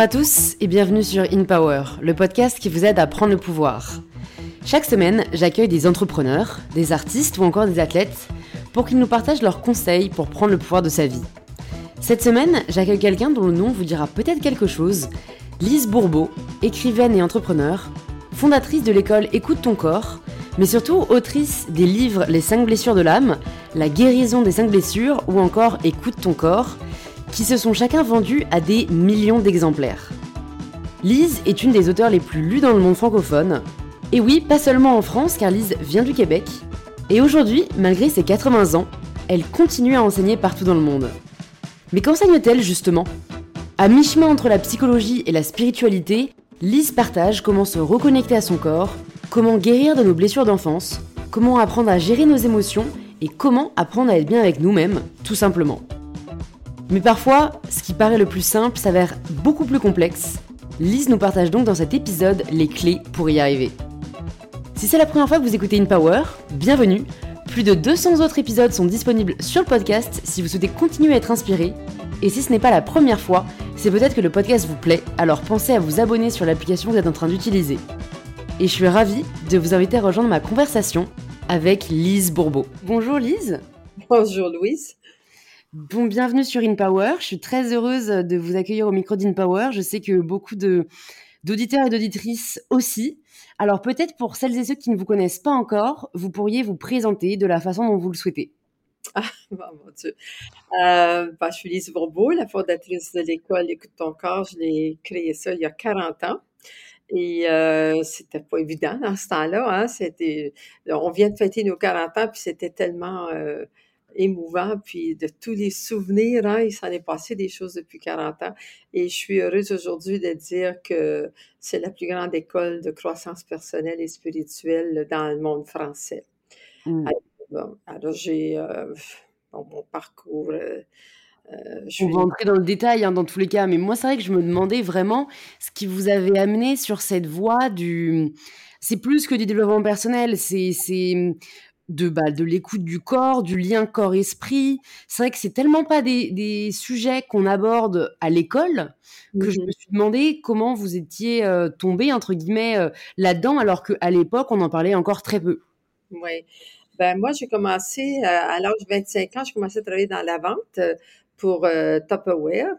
à tous et bienvenue sur In Power, le podcast qui vous aide à prendre le pouvoir. Chaque semaine, j'accueille des entrepreneurs, des artistes ou encore des athlètes pour qu'ils nous partagent leurs conseils pour prendre le pouvoir de sa vie. Cette semaine, j'accueille quelqu'un dont le nom vous dira peut-être quelque chose, Lise Bourbeau, écrivaine et entrepreneur, fondatrice de l'école Écoute ton corps, mais surtout autrice des livres Les 5 blessures de l'âme, La guérison des 5 blessures ou encore Écoute ton corps, qui se sont chacun vendus à des millions d'exemplaires. Lise est une des auteurs les plus lus dans le monde francophone. Et oui, pas seulement en France, car Lise vient du Québec. Et aujourd'hui, malgré ses 80 ans, elle continue à enseigner partout dans le monde. Mais qu'enseigne-t-elle justement? À mi-chemin entre la psychologie et la spiritualité, Lise partage comment se reconnecter à son corps, comment guérir de nos blessures d'enfance, comment apprendre à gérer nos émotions et comment apprendre à être bien avec nous-mêmes, tout simplement. Mais parfois, ce qui paraît le plus simple s'avère beaucoup plus complexe. Lise nous partage donc dans cet épisode les clés pour y arriver. Si c'est la première fois que vous écoutez InPower, bienvenue. Plus de 200 autres épisodes sont disponibles sur le podcast si vous souhaitez continuer à être inspiré. Et si ce n'est pas la première fois, c'est peut-être que le podcast vous plaît, alors pensez à vous abonner sur l'application que vous êtes en train d'utiliser. Et je suis ravie de vous inviter à rejoindre ma conversation avec Lise Bourbeau. Bonjour Lise. Bonjour Louise. Bon, bienvenue sur InPower. Je suis très heureuse de vous accueillir au micro d'InPower. Je sais que beaucoup de, d'auditeurs et d'auditrices aussi. Alors peut-être pour celles et ceux qui ne vous connaissent pas encore, vous pourriez vous présenter de la façon dont vous le souhaitez. Ah, mon Dieu. Euh, bah, je suis Lise Bourbeau, la fondatrice de l'école Écoute ton corps. Je l'ai créée ça il y a 40 ans. Et euh, c'était pas évident dans ce temps-là. Hein. C'était, on vient de fêter nos 40 ans, puis c'était tellement euh, émouvant, puis de tous les souvenirs. Hein, il s'en est passé des choses depuis 40 ans. Et je suis heureuse aujourd'hui de dire que c'est la plus grande école de croissance personnelle et spirituelle dans le monde français. Mmh. Alors, j'ai euh, mon parcours. Euh, euh, je On va entrer dans le détail hein, dans tous les cas, mais moi c'est vrai que je me demandais vraiment ce qui vous avait amené sur cette voie du. C'est plus que du développement personnel, c'est de, bah, de l'écoute du corps, du lien corps-esprit. C'est vrai que c'est tellement pas des, sujets qu'on aborde à l'école que je mmh me suis demandé comment vous étiez euh, tombé, entre guillemets, euh, là-dedans, alors qu'à l'époque, on en parlait encore très peu. Oui. Ben, moi, j'ai commencé euh, à l'âge de 25 ans, j'ai commencé à travailler dans la vente pour Tupperware.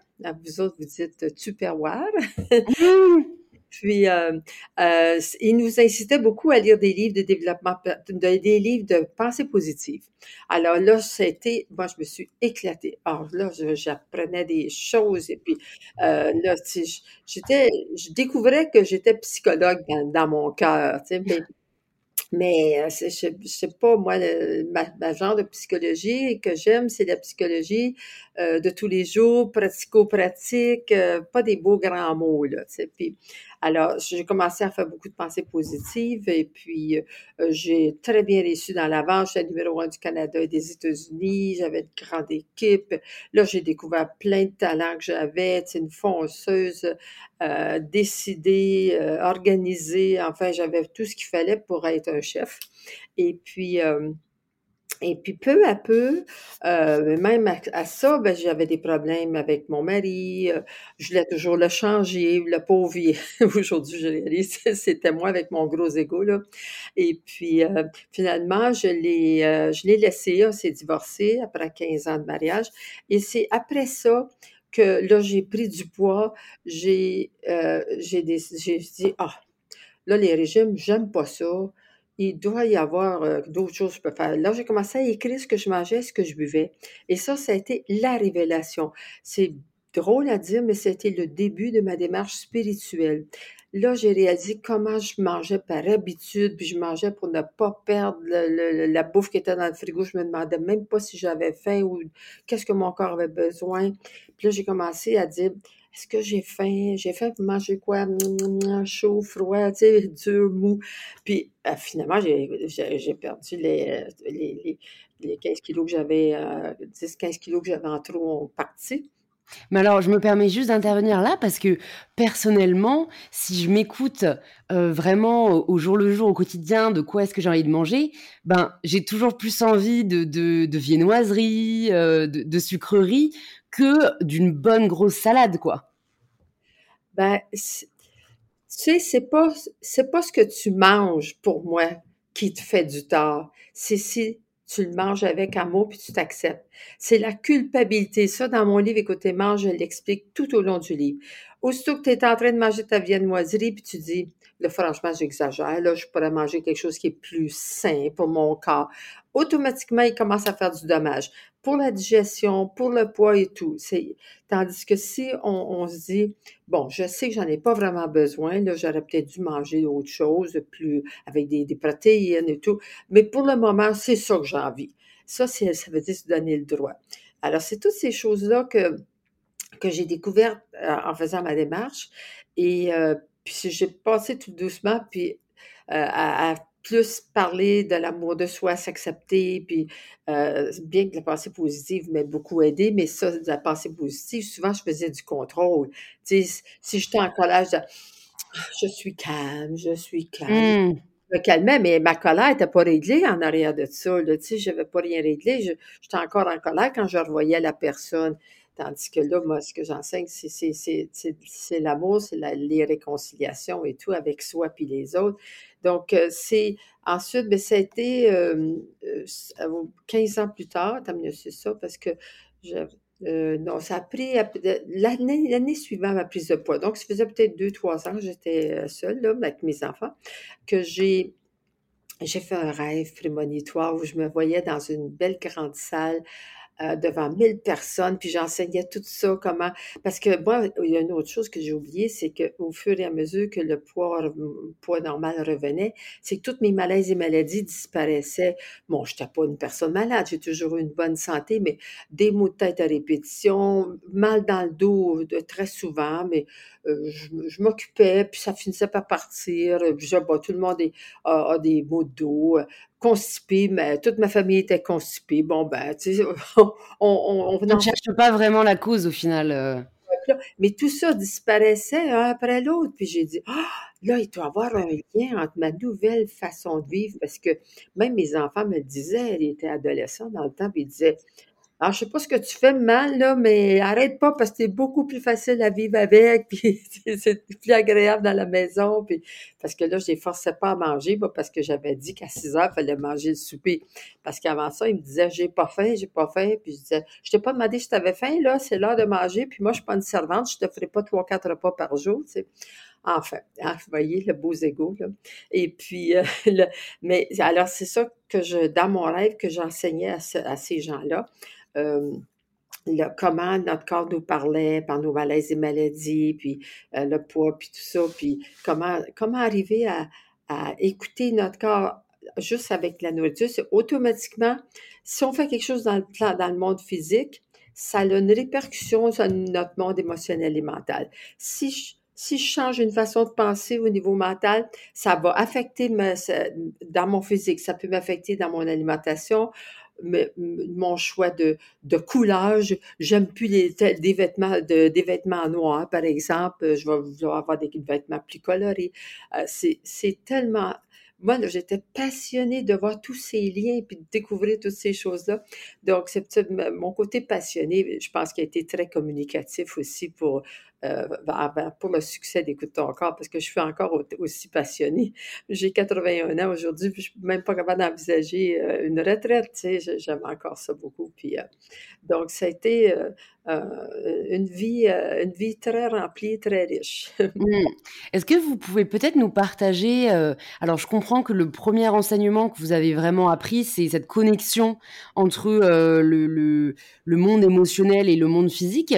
Vous autres, vous dites Tupperware. Mmh. Puis, euh, euh, il nous incitait beaucoup à lire des livres de développement, des livres de pensée positive. Alors là, c'était, moi, je me suis éclatée. Alors là, j'apprenais des choses et puis euh, là, j'étais, je découvrais que j'étais psychologue dans, mon cœur, tu sais, mais c'est, sais pas, moi, ma, genre de psychologie que j'aime, c'est la psychologie de tous les jours, pratico-pratique, pas des beaux grands mots, là, tu sais. Puis, alors, j'ai commencé à faire beaucoup de pensées positives et puis euh, j'ai très bien réussi dans la vente. J'étais numéro un du Canada et des États-Unis. J'avais une grande équipe. Là, j'ai découvert plein de talents que j'avais. une fonceuse, euh, décidée, euh, organisée. Enfin, j'avais tout ce qu'il fallait pour être un chef. Et puis, euh, et puis peu à peu, euh, même à, ça, ben, j'avais des problèmes avec mon mari. Euh, je voulais toujours le changer, le pauvre. Aujourd'hui, je réalise, c'était moi avec mon gros ego là. Et puis euh, finalement, je l'ai, je l'ai laissé. On s'est divorcé après 15 ans de mariage. Et c'est après ça que là, j'ai pris du poids. J'ai, j'ai, j'ai dit ah, là les régimes, j'aime pas ça il doit y avoir euh, d'autres choses que je peux faire. Là, j'ai commencé à écrire ce que je mangeais, ce que je buvais. Et ça, ça a été la révélation. C'est drôle à dire, mais c'était le début de ma démarche spirituelle. Là, j'ai réalisé comment je mangeais par habitude, puis je mangeais pour ne pas perdre la bouffe qui était dans le frigo. Je me demandais même pas si j'avais faim ou qu'est-ce que mon corps avait besoin. Puis là, j'ai commencé à dire, est-ce que j'ai faim? J'ai faim pour manger quoi? Chaud, froid, tu sais, dur, mou. Puis euh, finalement, j'ai perdu les, les, les, 15 kilos que j'avais, 10-15 euh, kilos que j'avais en trop ont parti. Mais alors, je me permets juste d'intervenir là parce que personnellement, si je m'écoute euh, vraiment au jour le jour, au quotidien, de quoi est-ce que j'ai envie de manger, ben j'ai toujours plus envie de, de, viennoiserie, de, de, sucrerie que d'une bonne grosse salade, quoi. Ben, tu sais, c'est pas, c'est pas ce que tu manges pour moi qui te fait du tort. C'est si tu le manges avec amour puis tu t'acceptes. C'est la culpabilité. Ça, dans mon livre, écoutez, mange, je l'explique tout au long du livre. Aussitôt que tu es en train de manger ta viennoiserie puis tu dis, là, franchement, j'exagère, là, je pourrais manger quelque chose qui est plus sain pour mon corps. Automatiquement, il commence à faire du dommage pour la digestion, pour le poids et tout. Tandis que si on, se dit, bon, je sais que j'en ai pas vraiment besoin, là, j'aurais peut-être dû manger autre chose, plus, avec des, protéines et tout, mais pour le moment, c'est ça que j'ai envie. Ça, ça veut dire se donner le droit. Alors, c'est toutes ces choses-là que, que j'ai découvertes euh, en faisant ma démarche. Et euh, puis j'ai passé tout doucement, puis euh, à plus parler de l'amour de soi, s'accepter, puis euh, bien que la pensée positive m'ait beaucoup aidé, mais ça, de la pensée positive, souvent, je faisais du contrôle. Tu sais, si j'étais en colère, je, je suis calme, je suis calme. Mmh. Je me calmais, mais ma colère n'était pas réglée en arrière de ça. tu sais, je n'avais pas rien réglé. J'étais encore en colère quand je revoyais la personne. Tandis que là, moi, ce que j'enseigne, c'est l'amour, c'est les réconciliations et tout avec soi puis les autres. Donc, euh, c'est ensuite, mais ben, ça a été 15 ans plus tard, tant mieux c'est ça, parce que euh, non, ça a pris l'année, suivante ma prise de poids. Donc, ça faisait peut-être deux, trois ans que j'étais euh, seule là, avec mes enfants, que j'ai j'ai fait un rêve prémonitoire où je me voyais dans une belle grande salle euh, devant 1000 personnes, puis j'enseignais tout ça, comment... Parce que moi, il y a une autre chose que j'ai oublié, c'est qu'au fur et à mesure que le poids, normal revenait, c'est que toutes mes malaises et maladies disparaissaient. Bon, je n'étais pas une personne malade, j'ai toujours eu une bonne santé, mais des maux de tête à répétition, mal dans le dos de, très souvent, mais euh, je, m'occupais, puis ça finissait par partir. Puis, tout le monde a, des maux de dos, constipé, mais toute ma famille était constipée. Bon, ben, tu sais, on, ne cherche pas vraiment la cause au final. Euh. Mais tout ça disparaissait un après l'autre. Puis j'ai dit, ah, là, il doit y avoir un lien entre ma nouvelle façon de vivre, parce que même mes enfants me disaient, ils étaient adolescents dans le temps, puis ils disaient, alors, je sais pas ce que tu fais mal, là, mais arrête pas parce que c'est beaucoup plus facile à vivre avec, puis c'est plus agréable dans la maison, puis parce que là, je les forçais pas à manger, parce que j'avais dit qu'à 6 heures, il fallait manger le souper. Parce qu'avant ça, ils me disaient, j'ai pas faim, j'ai pas faim, puis je disais, je t'ai pas demandé si tu avais faim, là, c'est l'heure de manger, puis moi, je suis pas une servante, je te ferai pas trois, quatre repas par jour, tu sais. Enfin, hein, vous voyez, le beau égaux, là. Et puis, euh, mais alors, c'est ça que je, dans mon rêve, que j'enseignais à ces gens-là comment notre corps nous parlait par nos malaises et maladies, puis le poids, puis tout ça, puis comment, arriver à, écouter notre corps juste avec la nourriture. C'est automatiquement, si on fait quelque chose dans le le monde physique, ça a une répercussion sur notre monde émotionnel et mental. Si je change une façon de penser au niveau mental, ça va affecter dans mon physique, ça peut m'affecter dans mon alimentation, mon choix de, de coulage. J'aime plus les, des vêtements de, des vêtements noirs, par exemple. Je vais avoir des vêtements plus colorés. Euh, c'est tellement moi, j'étais passionnée de voir tous ces liens et de découvrir toutes ces choses-là. Donc, c'est mon côté passionné, je pense qu'il a été très communicatif aussi pour, euh, pour le succès d'Écoute ton corps, parce que je suis encore aussi passionnée. J'ai 81 ans aujourd'hui, puis je suis même pas capable d'envisager euh, une retraite, tu sais, j'aime encore ça beaucoup. Puis, euh, donc, ça a été une, vie, une vie très remplie, très riche. Mmh. Est-ce que vous pouvez peut-être nous partager, alors je comprends que le premier enseignement que vous avez vraiment appris, c'est cette connexion entre le, le monde émotionnel et le monde physique.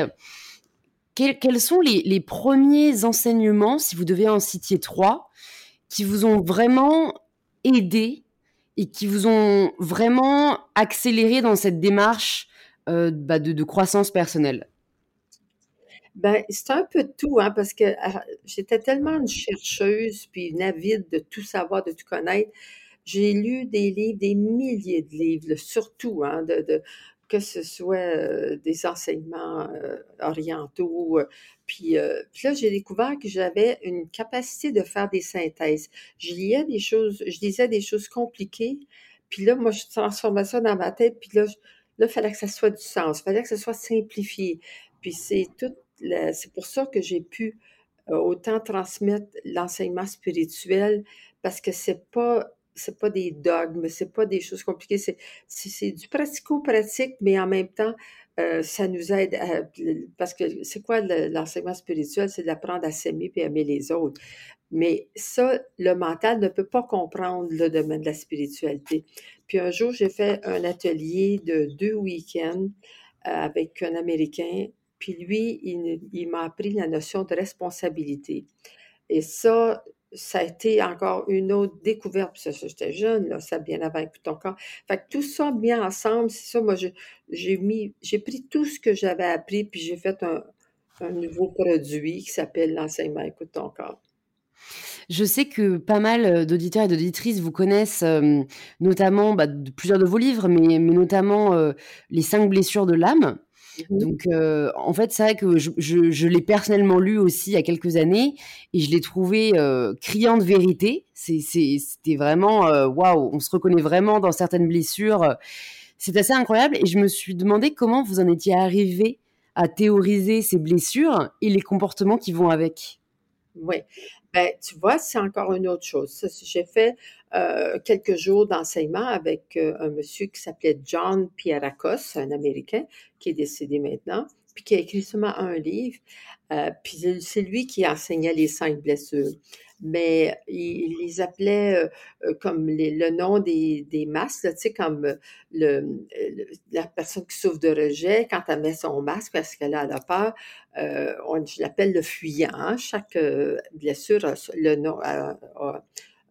Quels, sont les, premiers enseignements, si vous devez en citer trois, qui vous ont vraiment aidé et qui vous ont vraiment accéléré dans cette démarche euh, bah, de, croissance personnelle? Ben, c'est un peu tout, hein, parce que ah, j'étais tellement une chercheuse, puis une avide de tout savoir, de tout connaître. J'ai lu des livres, des milliers de livres, surtout, hein, de, que ce soit des enseignements orientaux. Puis, là, j'ai découvert que j'avais une capacité de faire des synthèses. Je lisais des choses, je disais des choses compliquées, puis là, moi, je transformais ça dans ma tête, puis là, là, il fallait que ça soit du sens, il fallait que ça soit simplifié. Puis c'est tout, c'est pour ça que j'ai pu autant transmettre l'enseignement spirituel parce que c'est pas c'est pas des dogmes, c'est pas des choses compliquées, c'est, c'est, du pratico-pratique, mais en même temps, euh, ça nous aide à, parce que c'est quoi l'enseignement spirituel? C'est d'apprendre à s'aimer et aimer les autres. Mais ça, le mental ne peut pas comprendre le domaine de la spiritualité. Puis un jour, j'ai fait un atelier de deux week-ends euh, avec un Américain. Puis lui, il, il m'a appris la notion de responsabilité. Et ça, ça a été encore une autre découverte. Puis ça, j'étais jeune, là, ça bien avant écoute ton corps. Fait que tout ça mis ensemble, c'est ça, moi, j'ai mis, j'ai pris tout ce que j'avais appris, puis j'ai fait un, nouveau produit qui s'appelle l'enseignement Écoute ton corps. Je sais que pas mal d'auditeurs et d'auditrices vous connaissent, notamment bah, plusieurs de vos livres, mais, mais notamment Les cinq blessures de l'âme. Mmh Donc, en fait, c'est vrai que je, l'ai personnellement lu aussi il y a quelques années et je l'ai trouvé criant de vérité. C'était vraiment waouh, on se reconnaît vraiment dans certaines blessures. C'est assez incroyable et je me suis demandé comment vous en étiez arrivé à théoriser ces blessures et les comportements qui vont avec. Oui. Ben, tu vois, c'est encore une autre chose. J'ai fait euh, quelques jours d'enseignement avec euh, un monsieur qui s'appelait John Pierrakos, un Américain qui est décédé maintenant, puis qui a écrit seulement un livre. Euh, puis c'est lui qui enseignait les cinq blessures mais il, les appelait euh, euh, comme le nom des, des masques, tu sais, comme le, la personne qui souffre de rejet, quand elle met son masque parce qu'elle a la peur, euh, on, je l'appelle le fuyant. Hein. Chaque blessure a, le nom,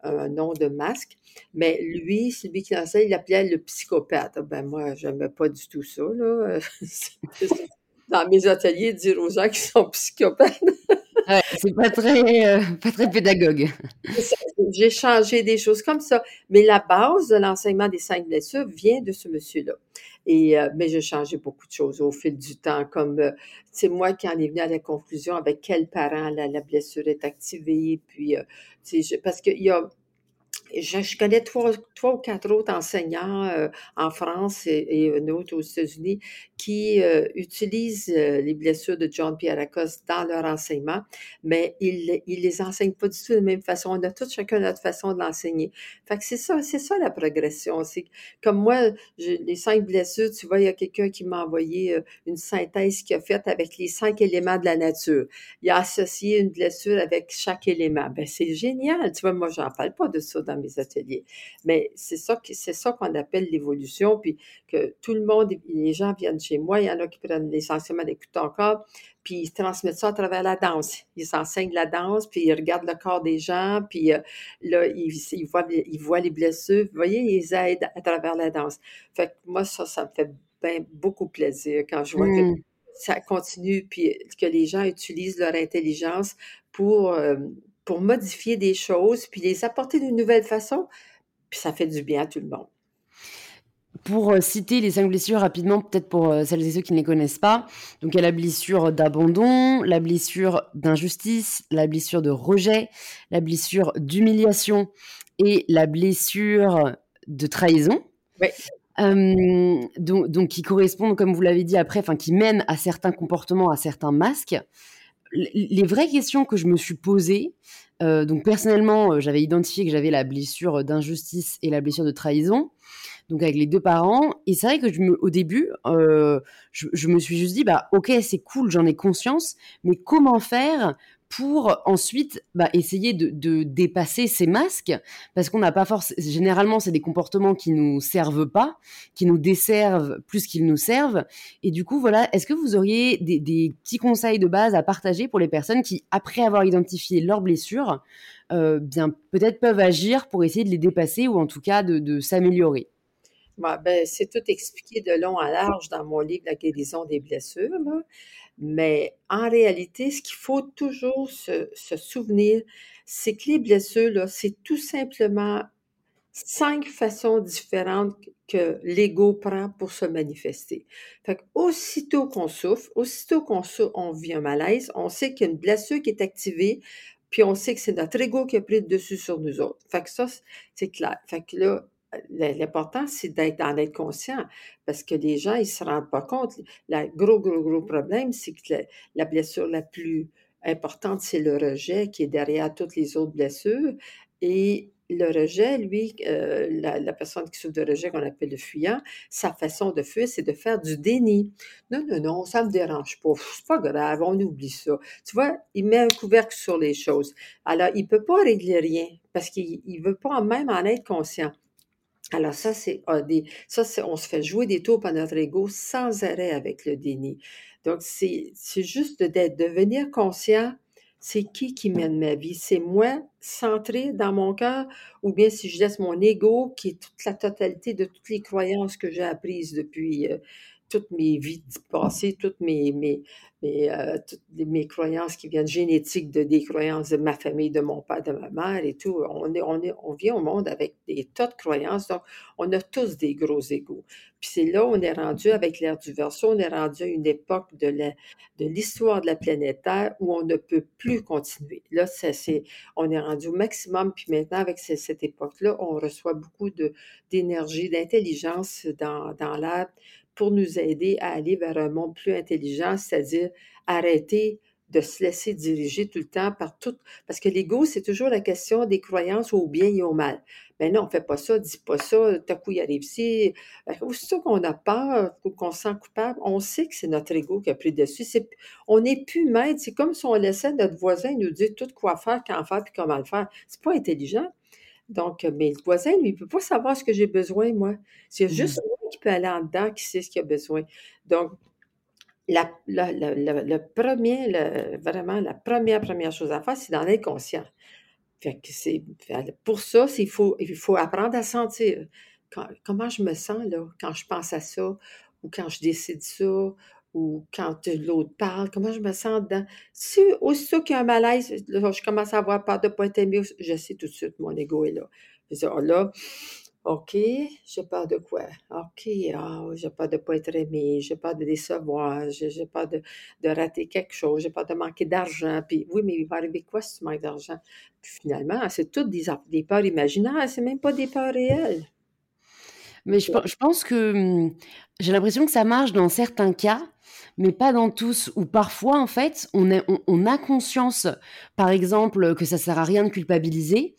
un nom de masque. Mais lui, celui qui enseigne, il l'appelait le psychopathe. Ben moi, je n'aimais pas du tout ça. Là. Dans mes ateliers, dire aux gens qui sont psychopathes. c'est pas très, euh, pas très pédagogue. J'ai changé des choses comme ça. Mais la base de l'enseignement des cinq blessures vient de ce monsieur-là. Et, euh, mais j'ai changé beaucoup de choses au fil du temps, comme euh, c'est moi qui en est venu à la conclusion avec quel parent la, la blessure est activée, puis parce qu'il y a je, connais trois, trois, ou quatre autres enseignants euh, en France et, et, un autre aux États-Unis qui euh, utilisent euh, les blessures de John Pierre Lacoste dans leur enseignement, mais ils, ils les enseignent pas du tout de la même façon. On a tous chacun notre façon de l'enseigner. Fait que c'est ça, c'est ça la progression. C'est comme moi, les cinq blessures, tu vois, il y a quelqu'un qui m'a envoyé une synthèse qu'il a faite avec les cinq éléments de la nature. Il a associé une blessure avec chaque élément. Ben, c'est génial. Tu vois, moi, j'en parle pas de ça dans mes ateliers. Mais c'est ça, c'est ça qu'on appelle l'évolution, puis que tout le monde, les gens viennent chez moi, il y en a qui prennent l'essentiellement des coups corps, puis ils transmettent ça à travers la danse. Ils enseignent la danse, puis ils regardent le corps des gens, puis euh, là, ils, voient, ils voient les blessures, vous voyez, ils aident à travers la danse. Fait que moi, ça, ça me fait beaucoup plaisir quand je vois que mmh. ça continue, puis que les gens utilisent leur intelligence pour, euh, pour modifier des choses, puis les apporter d'une nouvelle façon, puis ça fait du bien à tout le monde. Pour euh, citer les cinq blessures rapidement, peut-être pour euh, celles et ceux qui ne les connaissent pas, donc il y a la blessure d'abandon, la blessure d'injustice, la blessure de rejet, la blessure d'humiliation et la blessure de trahison. Oui. donc, donc, qui correspondent, comme vous l'avez dit après, enfin qui mènent à certains comportements, à certains masques les vraies questions que je me suis posées, euh, donc personnellement, euh, j'avais identifié que j'avais la blessure d'injustice et la blessure de trahison, donc avec les deux parents. Et c'est vrai que je me, au début, euh, je, je, me suis juste dit, bah ok, c'est cool, j'en ai conscience, mais comment faire pour ensuite bah, essayer de, dépasser ces masques, parce qu'on n'a pas forcément, généralement c'est des comportements qui nous servent pas, qui nous desservent plus qu'ils nous servent, et du coup voilà, est-ce que vous auriez des, petits conseils de base à partager pour les personnes qui, après avoir identifié leurs blessures, euh, bien peut-être peuvent agir pour essayer de les dépasser ou en tout cas de, s'améliorer? Ben, c'est tout expliqué de long à large dans mon livre La guérison des blessures. Mais en réalité, ce qu'il faut toujours se, souvenir, c'est que les blessures, c'est tout simplement cinq façons différentes que l'ego prend pour se manifester. Fait aussitôt qu'on souffre, aussitôt qu'on on vit un malaise, on sait qu'il y a une blessure qui est activée, puis on sait que c'est notre ego qui a pris le dessus sur nous autres. Fait que ça, c'est clair. Fait là, l'important, c'est d'être, d'en être conscient parce que les gens, ils se rendent pas compte. Le gros, gros, gros problème, c'est que la, blessure la plus importante, c'est le rejet qui est derrière toutes les autres blessures. Et le rejet, lui, euh, la, personne qui souffre de rejet, qu'on appelle le fuyant, sa façon de fuir, c'est de faire du déni. Non, non, non, ça ne me dérange pas. C'est pas grave, on oublie ça. Tu vois, il met un couvercle sur les choses. Alors, il ne peut pas régler rien parce qu'il ne veut pas même en être conscient. Alors ça, c'est on se fait jouer des tours par notre ego sans arrêt avec le déni. Donc, c'est juste de devenir conscient c'est qui qui mène ma vie? C'est moi centré dans mon cœur ou bien si je laisse mon ego, qui est toute la totalité de toutes les croyances que j'ai apprises depuis euh, toutes mes vies passées, toutes mes, mes, mes, euh, mes croyances qui viennent génétiques de des croyances de ma famille, de mon père, de ma mère et tout. On, est, on, est, on vient au monde avec des tas de croyances, donc on a tous des gros égaux. Puis c'est là où on est rendu avec l'ère du verso, on est rendu à une époque de, la, de l'histoire de la planète Terre où on ne peut plus continuer. Là, c'est, on est rendu au maximum, puis maintenant, avec cette époque-là, on reçoit beaucoup d'énergie, d'intelligence dans, dans l'air pour nous aider à aller vers un monde plus intelligent, c'est-à-dire arrêter de se laisser diriger tout le temps par tout. Parce que l'ego, c'est toujours la question des croyances au bien et au mal. Mais non, on fait pas ça, dis pas ça, t'as coup, il arrive ici. Aussitôt qu'on a peur ou qu'on se sent coupable, on sait que c'est notre ego qui a pris dessus. on n'est plus maître. C'est comme si on laissait notre voisin nous dire tout quoi faire, quand faire, puis comment le faire. C'est pas intelligent. Donc, mais le voisin, lui, il peut pas savoir ce que j'ai besoin, moi. C'est mmh. juste qui peut aller en dedans, qui sait ce qu'il a besoin. Donc, le premier, vraiment, la première, première chose à faire, c'est d'en être conscient. Fait que c'est, pour ça, il faut, il faut apprendre à sentir comment je me sens là, quand je pense à ça, ou quand je décide ça, ou quand l'autre parle, comment je me sens dedans? Si aussitôt qu'il y a un malaise, je commence à avoir peur de ne pas être aimé, je sais tout de suite, mon ego est là. Je dis, oh là, OK, j'ai peur de quoi? OK, ah, j'ai peur de ne pas être aimé, j'ai peur de décevoir, j'ai peur de, de, rater quelque chose, j'ai peur de manquer d'argent. Puis oui, mais il va arriver quoi si tu manques d'argent? Puis finalement, c'est toutes des, des peurs imaginaires, c'est même pas des peurs réelles. Mais je, je pense que hum, j'ai l'impression que ça marche dans certains cas, mais pas dans tous, Ou parfois, en fait, on, on, a conscience, par exemple, que ça sert à rien de culpabiliser,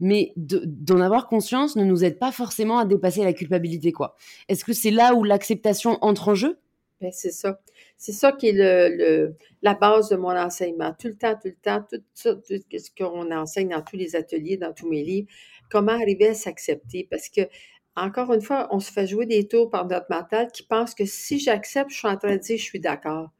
mais d'en avoir conscience ne nous aide pas forcément à dépasser la culpabilité, quoi. Est-ce que c'est là où l'acceptation entre en jeu? Ben, c'est ça. C'est ça qui est la base de mon enseignement. Tout le temps, tout le temps, tout, tout ce qu'on enseigne dans tous les ateliers, dans tous mes livres, comment arriver à s'accepter? Parce que encore une fois, on se fait jouer des tours par notre mental qui pense que si j'accepte, je suis en train de dire je suis d'accord.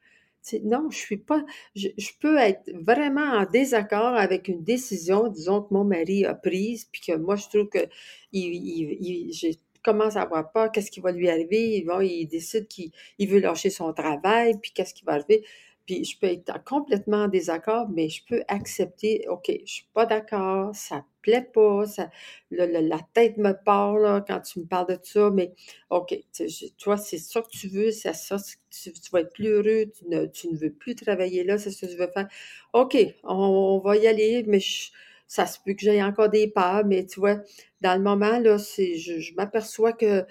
Non, je suis pas. Je, peux être vraiment en désaccord avec une décision, disons que mon mari a prise, puis que moi je trouve que je commence à avoir peur, qu'est-ce qui va lui arriver? Il, il décide qu'il veut lâcher son travail, puis qu'est-ce qui va arriver? Puis je peux être complètement en désaccord, mais je peux accepter, OK, je suis pas d'accord, ça plaît pas, ça, la tête me parle quand tu me parles de ça, mais OK, toi, c'est ça que tu veux, c'est ça, tu, vas être plus heureux, tu ne, veux plus travailler là, c'est ce que tu veux faire. OK, on, va y aller, mais ça se peut que j'aie encore des peurs, mais tu vois, dans le moment, là, je m'aperçois que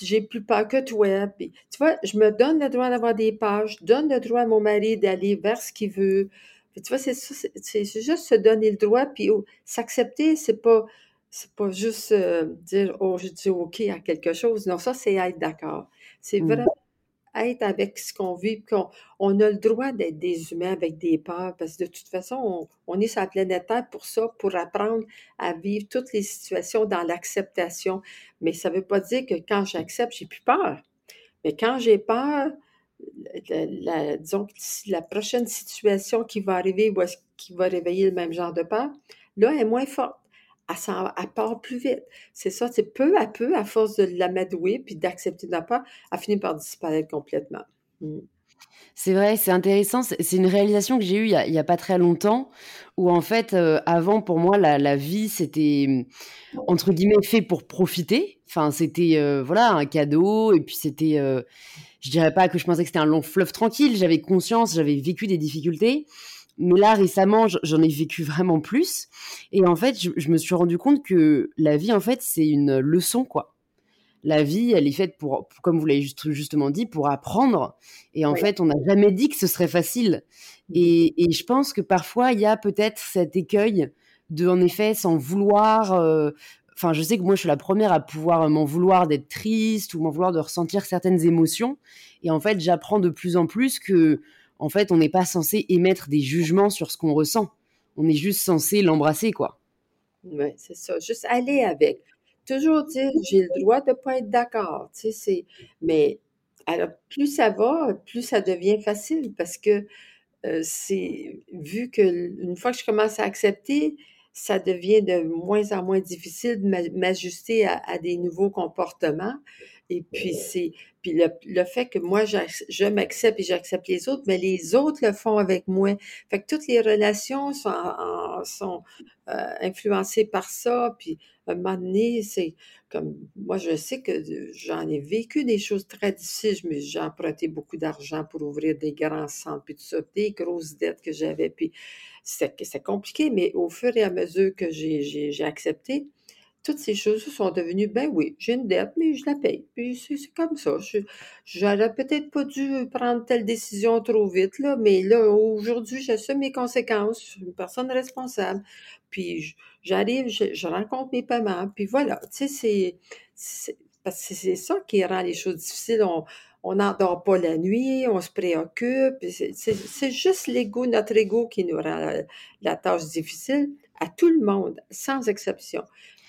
j'ai plus peur que toi. Puis, tu vois, je me donne le droit d'avoir des pages, je donne le droit à mon mari d'aller vers ce qu'il veut. tu vois, c'est c'est juste se donner le droit, puis oh, s'accepter, c'est pas, c'est pas juste euh, dire, oh, je dis OK à quelque chose. Non, ça, c'est être d'accord. C'est mmh. vraiment être avec ce qu'on vit, qu'on on a le droit d'être des humains avec des peurs, parce que de toute façon, on, est sur la planète Terre pour ça, pour apprendre à vivre toutes les situations dans l'acceptation. Mais ça ne veut pas dire que quand j'accepte, j'ai plus peur. Mais quand j'ai peur, la, disons la prochaine situation qui va arriver ou qui va réveiller le même genre de peur, là, elle est moins forte elle, part plus vite. C'est ça, c'est peu à peu, à force de l'amadouer puis d'accepter de la peur, elle finit par disparaître complètement. Mmh. C'est vrai, c'est intéressant. C'est une réalisation que j'ai eue il n'y a, pas très longtemps, où en fait, euh, avant, pour moi, la, vie, c'était, entre guillemets, fait pour profiter. Enfin, c'était, euh, voilà, un cadeau, et puis c'était, euh, je dirais pas que je pensais que c'était un long fleuve tranquille, j'avais conscience, j'avais vécu des difficultés, mais là, récemment, j'en ai vécu vraiment plus. Et en fait, je, me suis rendu compte que la vie, en fait, c'est une leçon, quoi. la vie, elle est faite pour, comme vous l'avez justement dit, pour apprendre. Et en fait, on n'a jamais dit que ce serait facile. Mmh. Et, je pense que parfois, il y a peut-être cet écueil de, en effet, sans vouloir. Euh, enfin, je sais que moi, je suis la première à pouvoir m'en vouloir d'être triste ou m'en vouloir de ressentir certaines émotions. Et en fait, j'apprends de plus en plus que, en fait, on n'est pas censé émettre des jugements sur ce qu'on ressent. On est juste censé l'embrasser, quoi. Oui, c'est ça. Juste aller avec. Toujours dire, j'ai le droit de ne pas être d'accord. Tu sais, mais alors, plus ça va, plus ça devient facile parce que euh, c'est vu que une fois que je commence à accepter, ça devient de moins en moins difficile de m'ajuster à, des nouveaux comportements. Et puis, c'est puis le, fait que moi, je m'accepte et j'accepte les autres, mais les autres le font avec moi. Fait que toutes les relations sont, sont euh, influencées par ça. Puis, à un moment donné, c'est comme, moi, je sais que j'en ai vécu des choses très difficiles. J'ai emprunté beaucoup d'argent pour ouvrir des grands centres, puis tout ça, des grosses dettes que j'avais. Puis, c'est compliqué, mais au fur et à mesure que j'ai accepté, toutes ces choses sont devenues, ben oui, j'ai une dette, mais je la paye. Puis c'est comme ça. J'aurais peut-être pas dû prendre telle décision trop vite, là, mais là, aujourd'hui, j'assume mes conséquences. Je suis une personne responsable. Puis j'arrive, je, rencontre mes paiements. Puis voilà, tu sais, c'est parce que c'est ça qui rend les choses difficiles. N'endort pas la nuit, on se préoccupe. C'est juste l'ego, notre ego qui nous rend la, tâche difficile à tout le monde, sans exception.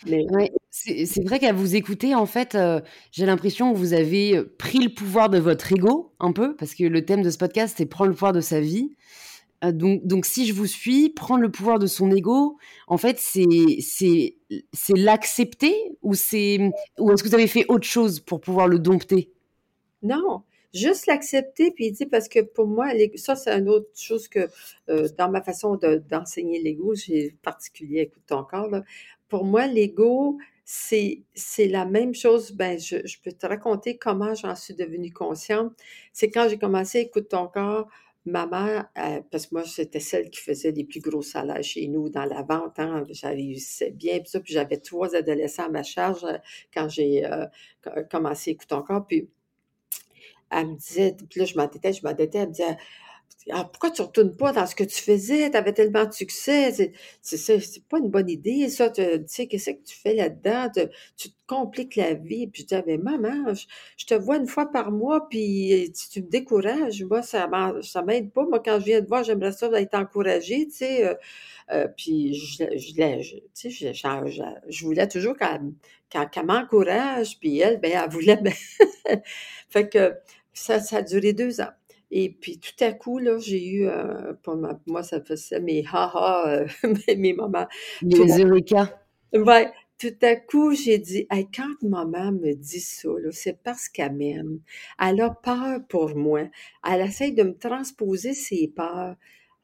Ouais, c'est vrai qu'à vous écouter, en fait, euh, j'ai l'impression que vous avez euh, pris le pouvoir de votre ego, un peu, parce que le thème de ce podcast, c'est prendre le pouvoir de sa vie. Euh, donc, donc, si je vous suis, prendre le pouvoir de son ego, en fait, c'est l'accepter ou, ou est-ce que vous avez fait autre chose pour pouvoir le dompter? Non, juste l'accepter, puis dit parce que pour moi, ça, c'est une autre chose que dans ma façon d'enseigner l'ego, j'ai particulier, écoute ton corps, pour moi, l'ego, c'est, la même chose. Ben, je, peux te raconter comment j'en suis devenue consciente. C'est quand j'ai commencé à écouter ton corps, ma mère, euh, parce que moi, c'était celle qui faisait les plus gros salaires chez nous dans la vente. Hein, J'arrivais bien, puis, ça, puis j'avais trois adolescents à ma charge euh, quand j'ai euh, commencé ton corps. Puis elle me disait, puis là, je m'entêtais, je m'entêtais, elle me disait, ah, pourquoi tu ne retournes pas dans ce que tu faisais? Tu avais tellement de succès. C'est pas une bonne idée, ça. Tu sais, qu'est-ce que tu fais là-dedans? Tu, te compliques la vie. Puis je disais, mais maman, je, te vois une fois par mois, puis tu, me décourages. Moi, ça ne m'aide pas. Moi, quand je viens te voir, j'aimerais ça d'être encouragée, tu sais. Euh, euh, puis je, je, je, je, voulais toujours qu'elle m'encourage, puis elle, ben, elle voulait. Ben fait que ça, ça a duré deux ans. Et puis tout à coup, là, j'ai eu, euh, pour moi, ça faisait mes ha-ha, euh, mes moments. Les eureka. Ouais, tout à coup, j'ai dit, quand maman me dit ça, c'est parce qu'elle m'aime. Elle a peur pour moi. Elle essaie de me transposer ses peurs.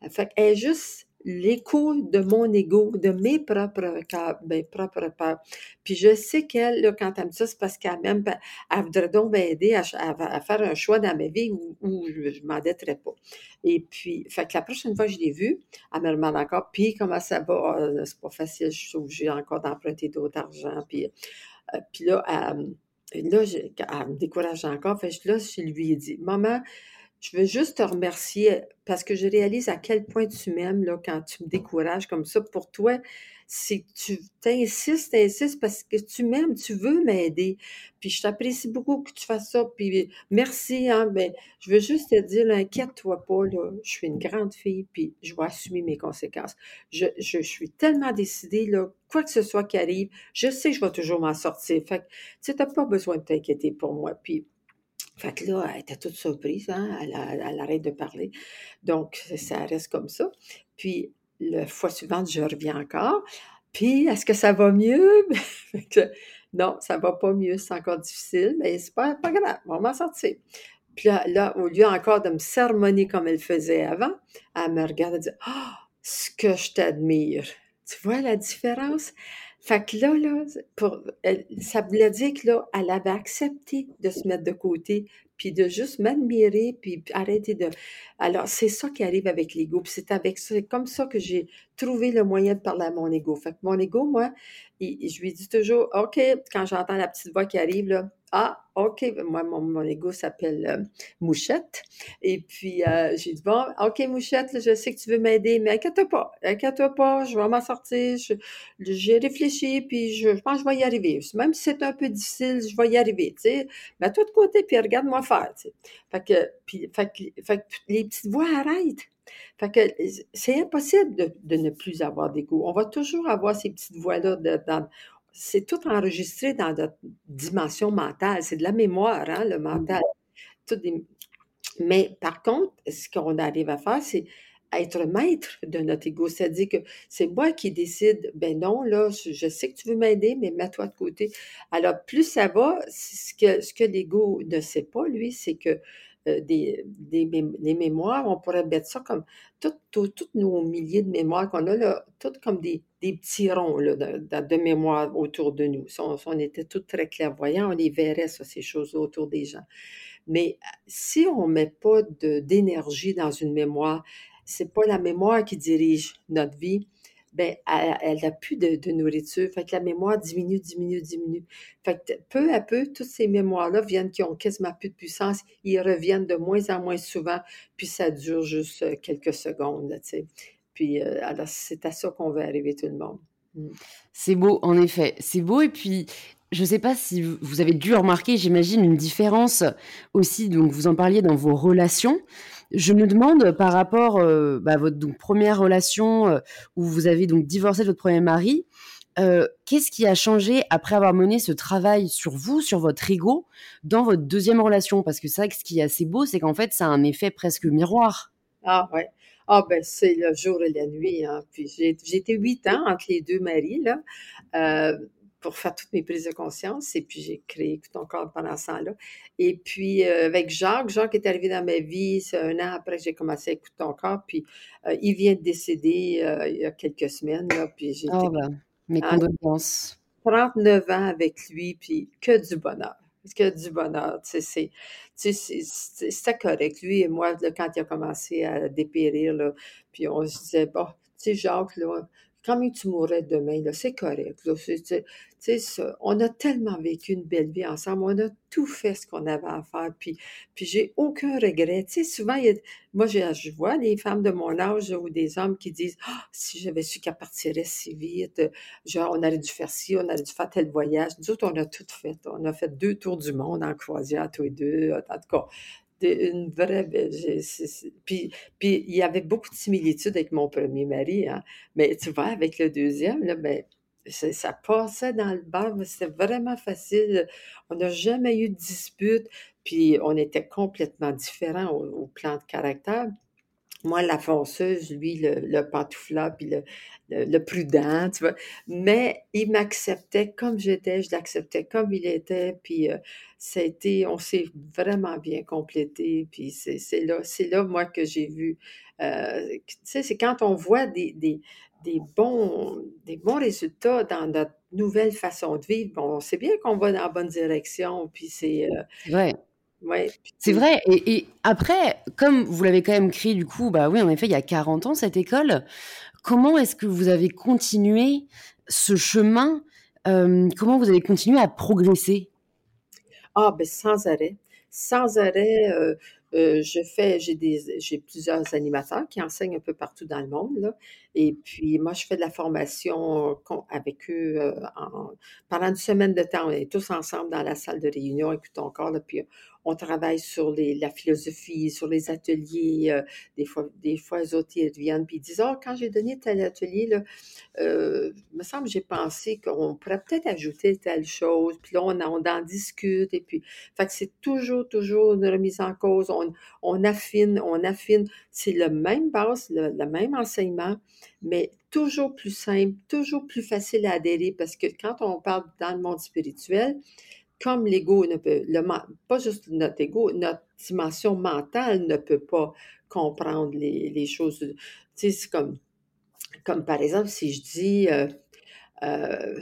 Fait qu'elle est juste l'écho de mon ego, de mes propres, mes propres peurs. Puis je sais qu'elle, quand elle me dit ça, c'est parce qu'elle même, elle voudrait donc m'aider à, faire un choix dans ma vie où, je ne m'endetterais pas. Et puis, fait que la prochaine fois que je l'ai vue, elle me demande encore, puis comment ça va? Ah, c'est pas facile, je suis obligée encore d'emprunter d'autres argent. Puis, euh, puis là, elle, là, elle me décourage encore. Fait que là, je lui ai dit, maman, je veux juste te remercier parce que je réalise à quel point tu m'aimes là, quand tu me décourages comme ça. Pour toi, c'est tu t'insistes, t'insistes parce que tu m'aimes, tu veux m'aider. Puis je t'apprécie beaucoup que tu fasses ça. Puis merci, hein, ben, je veux juste te dire, inquiète-toi pas, là, je suis une grande fille, puis je vais assumer mes conséquences. Je, je, suis tellement décidée, là, quoi que ce soit qui arrive, je sais que je vais toujours m'en sortir. Fait que, tu n'as pas besoin de t'inquiéter pour moi. Puis fait que là, elle était toute surprise, hein? elle, arrête de parler. Donc, ça reste comme ça. Puis, la fois suivante, je reviens encore. Puis, est-ce que ça va mieux? non, ça va pas mieux, c'est encore difficile, mais c'est pas, pas grave, on va m'en sortir. Puis là, au lieu encore de me sermonner comme elle faisait avant, elle me regarde et dit « Oh, ce que je t'admire! » Tu vois la différence? Fait que là, là pour, ça voulait dire que là, elle avait accepté de se mettre de côté, puis de juste m'admirer, puis arrêter de... Alors, c'est ça qui arrive avec l'ego. Puis c'est avec c'est comme ça que j'ai trouvé le moyen de parler à mon ego. Fait que mon ego, moi, je lui dis toujours, OK, quand j'entends la petite voix qui arrive, là, ah, OK, moi, mon, mon ego s'appelle euh, Mouchette. Et puis, euh, j'ai dit, bon, OK, Mouchette, je sais que tu veux m'aider, mais inquiète-toi pas, inquiète-toi pas, je vais m'en sortir. J'ai réfléchi, puis je, pense que je vais y arriver. Même si c'est un peu difficile, je vais y arriver, tu sais. Mets-toi de côté, puis regarde-moi faire, tu sais. Fait que, fait que, les petites voix arrêtent. Fait que c'est impossible de, de, ne plus avoir d'ego. On va toujours avoir ces petites voix-là dans, c'est tout enregistré dans notre dimension mentale. C'est de la mémoire, hein, le mental. Mais par contre, ce qu'on arrive à faire, c'est être maître de notre ego. C'est-à-dire que c'est moi qui décide, ben non, là, je sais que tu veux m'aider, mais mets-toi de côté. Alors, plus ça va, ce que, ce que l'ego ne sait pas, lui, c'est que euh, des, mémoires, on pourrait mettre ça comme toutes nos milliers de mémoires qu'on a, là, toutes comme des, des petits ronds de, de, mémoire autour de nous. Si on, était tous très clairvoyants, on les verrait, ces choses autour des gens. Mais euh, si on ne met pas d'énergie dans une mémoire, c'est pas la mémoire qui dirige notre vie, ben, elle n'a plus de, nourriture. Fait que la mémoire diminue, diminue, diminue. Fait que peu à peu, toutes ces mémoires-là viennent qui ont quasiment plus de puissance. Ils reviennent de moins en moins souvent, puis ça dure juste euh, quelques secondes, tu sais. Puis, euh, alors, c'est à ça qu'on veut arriver tout le monde. Mmh. C'est beau, en effet. C'est beau. Et puis, je ne sais pas si vous avez dû remarquer, j'imagine, une différence aussi, donc vous en parliez dans vos relations. Je me demande par rapport euh, bah, à votre première relation euh, où vous avez donc divorcé de votre premier mari, euh, qu'est-ce qui a changé après avoir mené ce travail sur vous, sur votre ego, dans votre deuxième relation? Parce que c'est vrai que ce qui est assez beau, c'est qu'en fait, ça a un effet presque miroir. Ah ouais. Ah ben c'est le jour et la nuit. Hein. Puis j'ai, huit ans entre les deux maris là pour faire toutes mes prises de conscience. Et puis, j'ai créé Écoute ton corps pendant ce temps-là. Et puis, euh, avec Jacques, Jacques est arrivé dans ma vie, c'est un an après que j'ai commencé à écouter ton corps. Puis, euh, il vient de décéder euh, il y a quelques semaines. Là, puis, j'ai oh, ben, mes condoléances. 39 ans avec lui, puis que du bonheur. Que du bonheur. Tu sais, c'était correct. Lui et moi, quand il a commencé à dépérir, là, puis on se disait, bon, tu sais, Jacques, là, comme tu mourrais demain, c'est correct. On a tellement vécu une belle vie ensemble, on a tout fait ce qu'on avait à faire, puis, puis j'ai aucun regret. souvent, moi, je, vois des femmes de mon âge ou des hommes qui disent ah, si j'avais su qu'elle partirait si vite, genre, on aurait dû faire ci, on aurait dû faire tel voyage. Nous autres, on a tout fait. On a fait deux tours du monde en croisière, tous les deux. En tout cas, une vraie Puis, puis il y avait beaucoup de similitudes avec mon premier mari, hein. mais tu vois, avec le deuxième, là, ben, ça passait dans le bar, c'était vraiment facile. On n'a jamais eu de dispute, puis on était complètement différents au plan de caractère. Moi, la fonceuse, lui, le, le puis le, le, prudent, tu vois. Mais il m'acceptait comme j'étais, je l'acceptais comme il était, puis euh, ça a été, on s'est vraiment bien complété, puis c'est là, là, moi, que j'ai vu, euh, tu sais, c'est quand on voit des, des, bons, des bons résultats dans notre nouvelle façon de vivre, bon, on sait bien qu'on va dans la bonne direction, puis c'est... Euh, ouais. Ouais. C'est vrai. Et, après, comme vous l'avez quand même créé, du coup, bah oui, en effet, il y a 40 ans, cette école. Comment est-ce que vous avez continué ce chemin Comment vous avez continué à progresser? Ah, ben sans arrêt. Sans arrêt, je fais, j'ai des, j'ai plusieurs animateurs qui enseignent un peu partout dans le monde, là. Et puis, moi, je fais de la formation avec eux pendant une semaine de temps. On est tous ensemble dans la salle de réunion, écoutons encore, puis on travaille sur la philosophie, sur les ateliers. Euh, des, fois, des fois, autres, ils viennent puis ils disent Oh, quand j'ai donné tel atelier, là, euh, me semble j'ai pensé qu'on pourrait peut-être ajouter telle chose. Puis là, on, en discute. Et puis, fait que c'est toujours, toujours une remise en cause. On, affine, on affine. C'est le même base, le même enseignement, mais toujours plus simple, toujours plus facile à adhérer parce que quand on parle dans le monde spirituel, comme l'ego ne peut, le, pas juste notre ego, notre dimension mentale ne peut pas comprendre les, choses. Tu sais, c'est comme, par exemple, si je dis, euh, euh,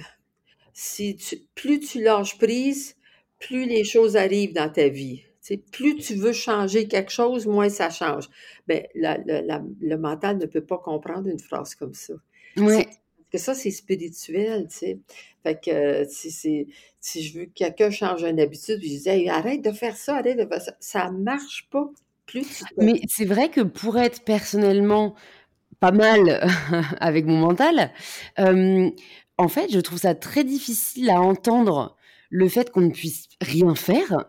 si plus tu lâches prise, plus les choses arrivent dans ta vie. Tu sais, plus tu veux changer quelque chose, moins ça change. Ben, la, la, le mental ne peut pas comprendre une phrase comme ça. Oui. que ça, c'est spirituel, tu sais. Fait que si, si, je veux que quelqu'un change une habitude, puis je dis arrête de faire ça, arrête de faire ça, ça marche pas. Plus Mais c'est vrai que pour être personnellement pas mal avec mon mental, en fait, je trouve ça très difficile à entendre le fait qu'on ne puisse rien faire.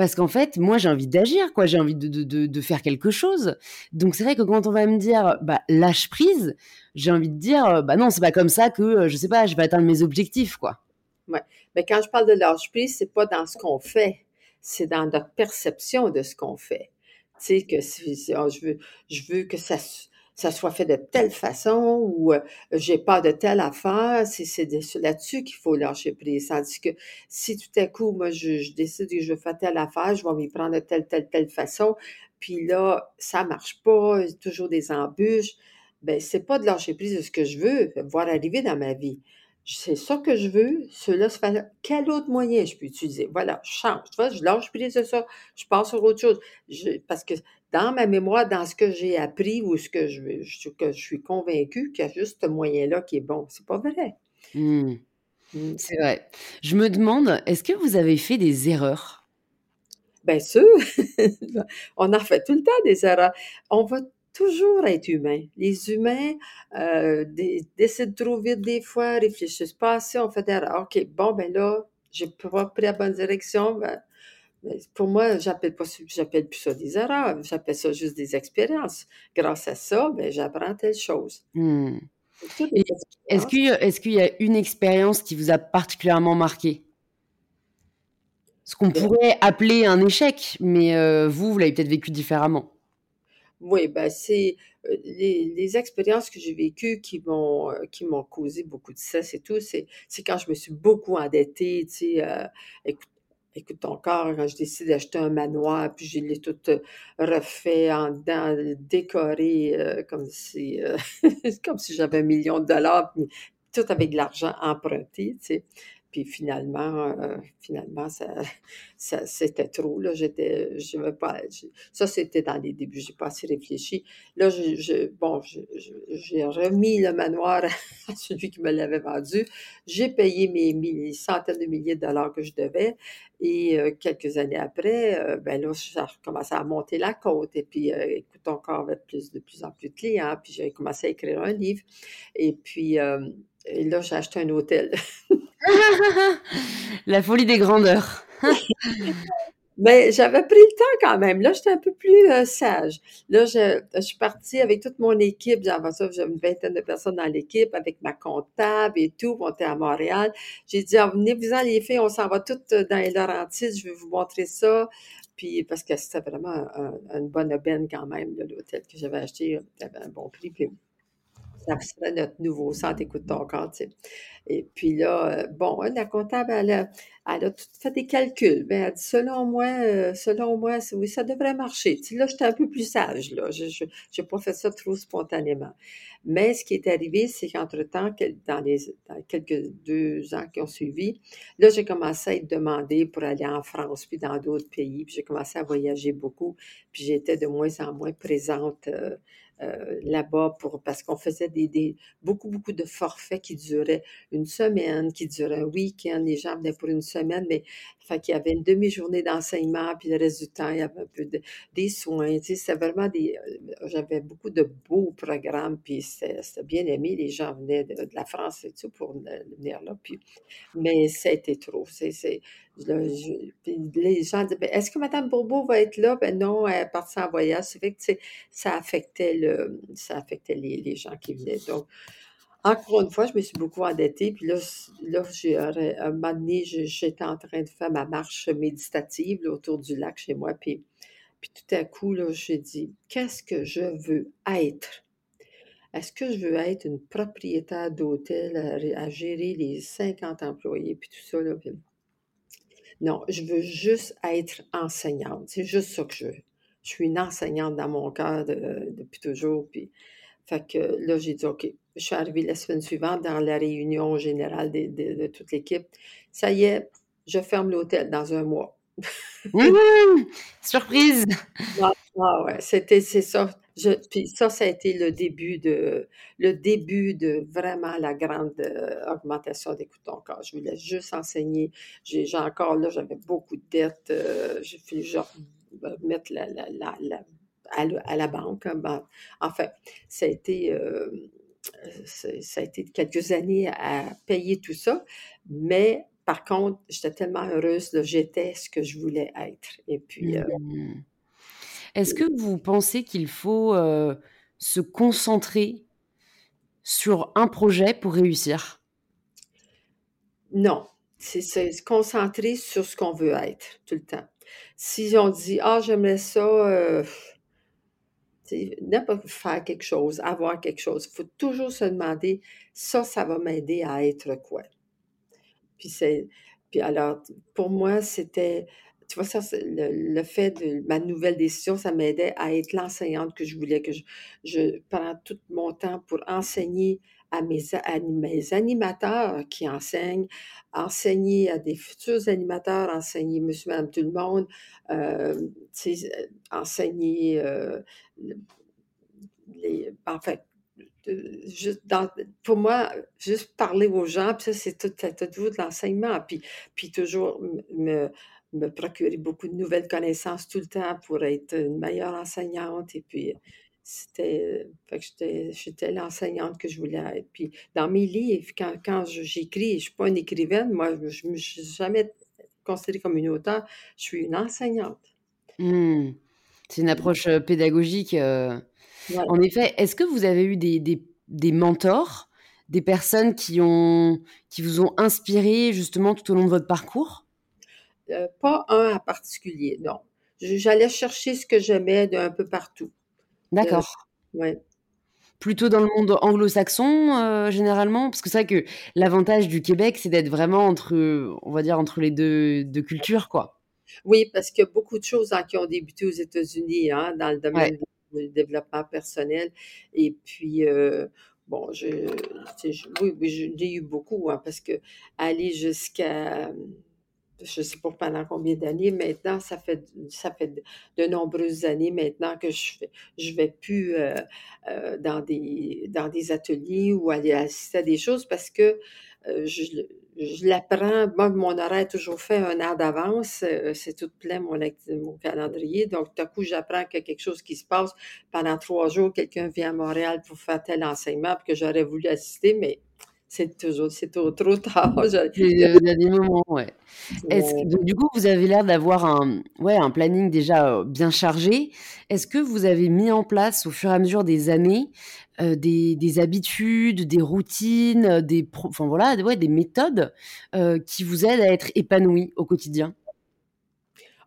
Parce qu'en fait, moi, j'ai envie d'agir, quoi. J'ai envie de, faire quelque chose. Donc, c'est vrai que quand on va me dire, bah, lâche prise, j'ai envie de dire, bah non, c'est pas comme ça que, je sais pas, je vais atteindre mes objectifs, quoi. Ouais. Mais quand je parle de lâche prise, c'est pas dans ce qu'on fait, c'est dans notre perception de ce qu'on fait. Tu sais, que oh, je, veux, je veux que ça, ça soit fait de telle façon ou euh, j'ai pas de telle affaire, c'est là-dessus qu'il faut lâcher prise. Tandis que si tout à coup, moi, je, décide que je veux faire telle affaire, je vais m'y prendre de telle, telle, telle façon, puis là, ça marche pas, toujours des embûches, ben c'est pas de lâcher prise de ce que je veux voir arriver dans ma vie. C'est ça que je veux, cela se fait. Quel autre moyen je peux utiliser? Voilà, je change. Tu vois, je lâche prise de ça, je passe sur autre chose. parce que dans ma mémoire, dans ce que j'ai appris ou ce que je, que je suis convaincue qu'il y a juste ce moyen-là qui est bon. C'est pas vrai. Mmh. Mmh. C'est vrai. Je me demande, est-ce que vous avez fait des erreurs? Bien sûr, on en fait tout le temps des erreurs. On va toujours être humain. Les humains euh, décident trop vite des fois, réfléchissent pas assez, on fait des. OK, bon, ben là, j'ai pas pris la bonne direction, ben, pour moi, j'appelle pas j'appelle plus ça des erreurs, j'appelle ça juste des expériences. Grâce à ça, ben, j'apprends telle chose. Mmh. Est-ce qu'il est y a une expérience qui vous a particulièrement marqué? Ce qu'on ben pourrait appeler un échec, mais euh, vous, vous l'avez peut-être vécu différemment. Oui, ben c'est euh, les, expériences que j'ai vécues qui m'ont qui m'ont causé beaucoup de stress et tout, c'est quand je me suis beaucoup endettée, tu sais, écoute, écoute encore, quand je décide d'acheter un manoir, puis je l'ai tout refait en dedans, décoré comme si, euh, comme si j'avais un million de dollars, tout avec de l'argent emprunté, tu sais. Puis finalement, euh, finalement, ça, ça c'était trop. Là, j'étais, je veux pas. ça, c'était dans les débuts. J'ai pas assez réfléchi. Là, je, bon, j'ai remis le manoir à celui qui me l'avait vendu. J'ai payé mes, centaines de milliers de dollars que je devais. Et euh, quelques années après, euh, ben là, ça a commencé à monter la côte. Et puis, écoute, encore avec plus de plus en plus de clients. Puis j'ai commencé à écrire un livre. Et puis, là, j'ai acheté un hôtel. La folie des grandeurs. Mais j'avais pris le temps quand même. Là, j'étais un peu plus euh, sage. Là, je, suis partie avec toute mon équipe. J'avais ça, j'avais une vingtaine de personnes dans l'équipe, avec ma comptable et tout. On était à Montréal. J'ai dit, ah, venez-vous-en les filles, on s'en va toutes dans les Laurentides. Je vais vous montrer ça. Puis, parce que c'était vraiment une bonne aubaine quand même, l'hôtel que j'avais acheté. avait un bon prix. Puis, ça notre nouveau centre écoute ton corps. Et puis là, euh, bon, la comptable, elle a, tout fait des calculs. Ben, elle dit, selon moi, euh, selon moi, oui, ça devrait marcher. Là, j'étais un peu plus sage, là. Je n'ai pas fait ça trop spontanément. Mais ce qui est arrivé, c'est qu'entre-temps, dans les quelques deux ans qui ont suivi, là, j'ai commencé à être demandée pour aller en France, puis dans d'autres pays, puis j'ai commencé à voyager beaucoup, puis j'étais de moins en moins présente euh, euh, là-bas pour parce qu'on faisait des, des, beaucoup, beaucoup de forfaits qui duraient une semaine, qui duraient un week-end. Les gens venaient pour une semaine, mais fait qu'il y avait une demi-journée d'enseignement, puis le reste du temps, il y avait un peu de, des soins. Vraiment des. Euh, j'avais beaucoup de beaux programmes, puis c'était bien aimé. Les gens venaient de, la France et tout pour venir là. Puis, mais c'était trop. C'est, les gens disaient ben, Est-ce que Mme Bourbeau va être là? Ben non, elle est partie en voyage. Ça affectait, le, ça affectait les, gens qui venaient. Encore une fois, je me suis beaucoup endettée. Puis là, là j'ai, un moment donné, j'étais en train de faire ma marche méditative autour du lac chez moi. Puis, puis tout à coup, là, j'ai dit Qu'est-ce que je veux être? Est-ce que je veux être une propriétaire d'hôtel à, gérer les 50 employés, puis tout ça? Là, non, je veux juste être enseignante. C'est juste ça que je veux. Je suis une enseignante dans mon cœur depuis toujours. Puis, fait que là, j'ai dit, OK, je suis arrivée la semaine suivante dans la réunion générale de, toute l'équipe. Ça y est, je ferme l'hôtel dans un mois. Surprise! Ah, ah, ouais, c'était, c'est ça. Je puis ça, ça a été le début de le début de vraiment la grande, heu, augmentation des coûts encore. Je voulais juste enseigner. J'ai j'ai encore là, j'avais beaucoup de dettes, heu, j'ai fallu genre mettre la la à la banque, hein, ben, enfin, ça a été, hem, ça a été quelques années à payer tout ça, mais par contre, j'étais tellement heureuse, j'étais ce que je voulais être et puis, heu Mmh. Est-ce que vous pensez qu'il faut, heu, se concentrer sur un projet pour réussir? Non, c'est se concentrer sur ce qu'on veut être tout le temps. Si on dit: «Ah j'aimerais ça, heu» tu sais, n'importe faire quelque chose, avoir quelque chose, il faut toujours se demander: «Ça, ça va m'aider à être quoi?» Puis c'est puis alors, pour moi, c'était tu vois, ça, le fait de ma nouvelle décision, ça m'aidait à être l'enseignante que je voulais, que je prends tout mon temps pour enseigner à mes mes animateurs qui enseignent, enseigner à des futurs animateurs, enseigner monsieur, madame, tout le monde, sais, heu, enseigner, le les en fait, juste pour moi, juste parler aux gens, puis ça, c'est tout toujours de l'enseignement, puis puis toujours me me procurer beaucoup de nouvelles connaissances tout le temps pour être une meilleure enseignante et puis c'était, fait que j'étais j'étais l'enseignante que je voulais être. Puis dans mes livres, quand quand je j'écris, je suis pas une écrivaine, moi, je me suis jamais considérée comme une auteure, je suis une enseignante. Mmh. C'est une approche, heu, pédagogique, Ouais. en effet. Est-ce que vous avez eu des des des mentors? Des personnes qui ont qui vous ont inspiré justement tout au long de votre parcours? Pas un en particulier, non. J'allais chercher ce que j'aimais d'un peu partout. D'accord. ouais. Plutôt dans le monde anglo-saxon, heu, généralement? Parce que c'est vrai que l'avantage du Québec, c'est d'être vraiment entre, on va dire entre les 2- 2 cultures, quoi. Oui, parce a beaucoup de choses, hein, qui ont débuté aux États-Unis, hein, dans le Ouais. domaine du développement personnel et puis, heu, bon, je oui, oui, je l'ai eu beaucoup, hein, parce qu'aller jusqu'à, je sais pas pendant combien d'années maintenant, ça fait de nombreuses années maintenant que je fais je vais plus, heu heu, dans des dans des ateliers ou aller assister à des choses parce que, heu, je l'apprends. Moi, mon horaire est toujours fait 1 heure d'avance, c'est tout plein mon mon calendrier, donc tout à coup, j'apprends qu'il y a quelque chose qui se passe. Pendant 3 jours, quelqu'un vient à Montréal pour faire tel enseignement que j'aurais voulu assister, mais c'est toujours c'est trop tard. Je C'est le dernier moment, ouais. Donc du coup, vous avez l'air d'avoir un, ouais, un planning déjà, heu, bien chargé. Est-ce que vous avez mis en place au fur et à mesure des années, heu, des des habitudes, des routines, heu, des enfin voilà, ouais, des méthodes, qui vous aident à être épanouie au quotidien?